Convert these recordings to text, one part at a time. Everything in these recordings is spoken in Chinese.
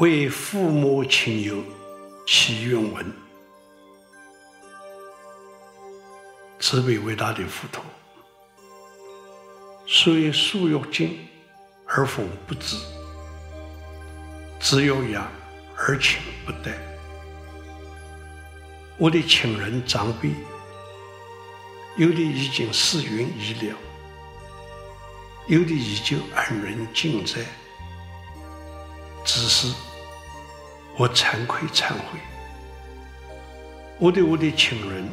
为父母亲友祈愿文，慈悲伟大的佛陀，虽树欲静而风不止，子欲养而亲不待。我的亲人长辈，有的已经逝云已了，有的依旧安然健在，只是。我惭愧忏悔，我对我的亲人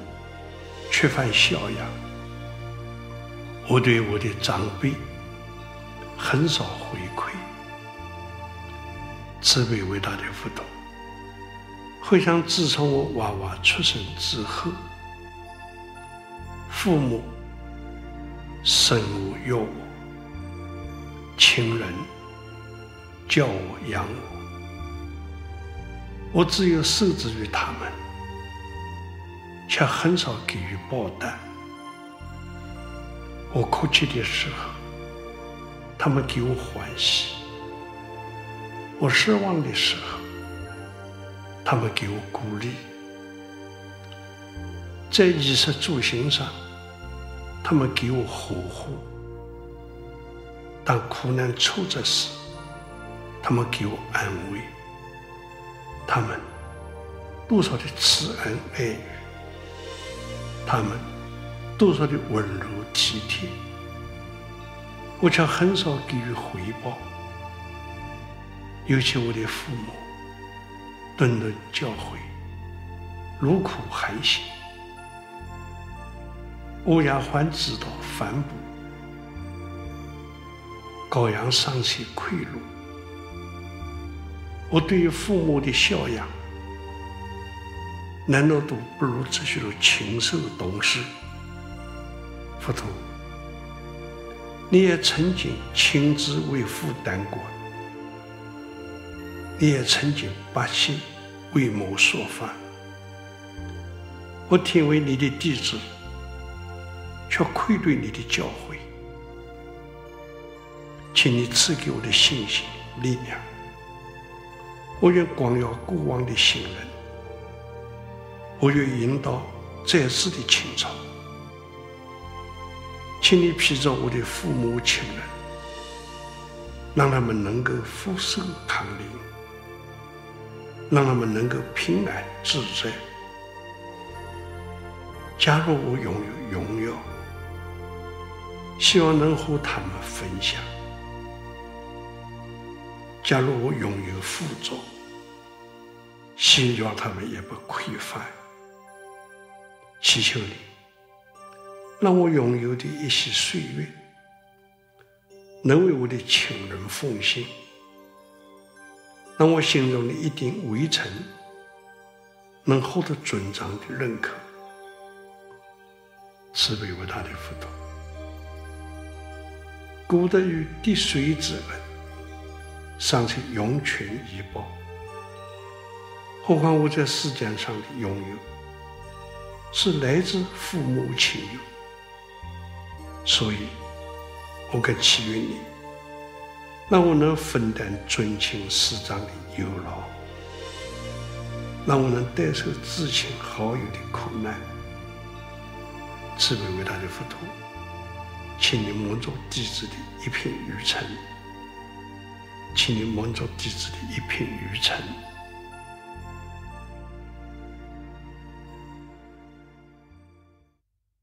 缺乏孝养，我对我的长辈很少回馈。慈悲伟大的佛陀，回想自从我娃娃出生之后，父母生我养我，亲人教我养我。我只有受制于他们，却很少给予报答。我哭泣的时候，他们给我欢喜；我失望的时候，他们给我鼓励。在衣食住行上，他们给我呵护；当苦难挫折时，他们给我安慰。他们多少的慈恩爱，他们多少的温柔体贴，我却很少给予回报。尤其我的父母，顿顿教诲，茹苦寒行，欧阳还知道反哺，羔羊尚且馈禄。我对于父母的孝养，难道都不如这些禽兽懂事？佛陀，你也曾经亲自为父担过，你也曾经把心为母说法。我听为你的弟子，却愧对你的教诲，请你赐给我的信心力量。我愿广耀过往的行人，我愿引导在世的亲朝，请你披着我的父母亲人，让他们能够福寿康宁，让他们能够平安自在。假如我拥有荣耀，希望能和他们分享。假如我拥有富足，希望他们也不匮乏。祈求你，让我拥有的一些岁月，能为我的亲人奉献；让我心中的一点微尘，能获得尊长的认可。慈悲伟大的佛陀，功德于滴水之恩。尚且涌泉以报，何况我在世间上的拥有，是来自父母亲友，所以，我更祈愿你，让我能分担尊亲师长的忧劳，让我能代受至亲好友的苦难。慈悲伟大的佛陀，请你蒙着弟子的一片愚尘。请你蒙着弟子的一片愚诚。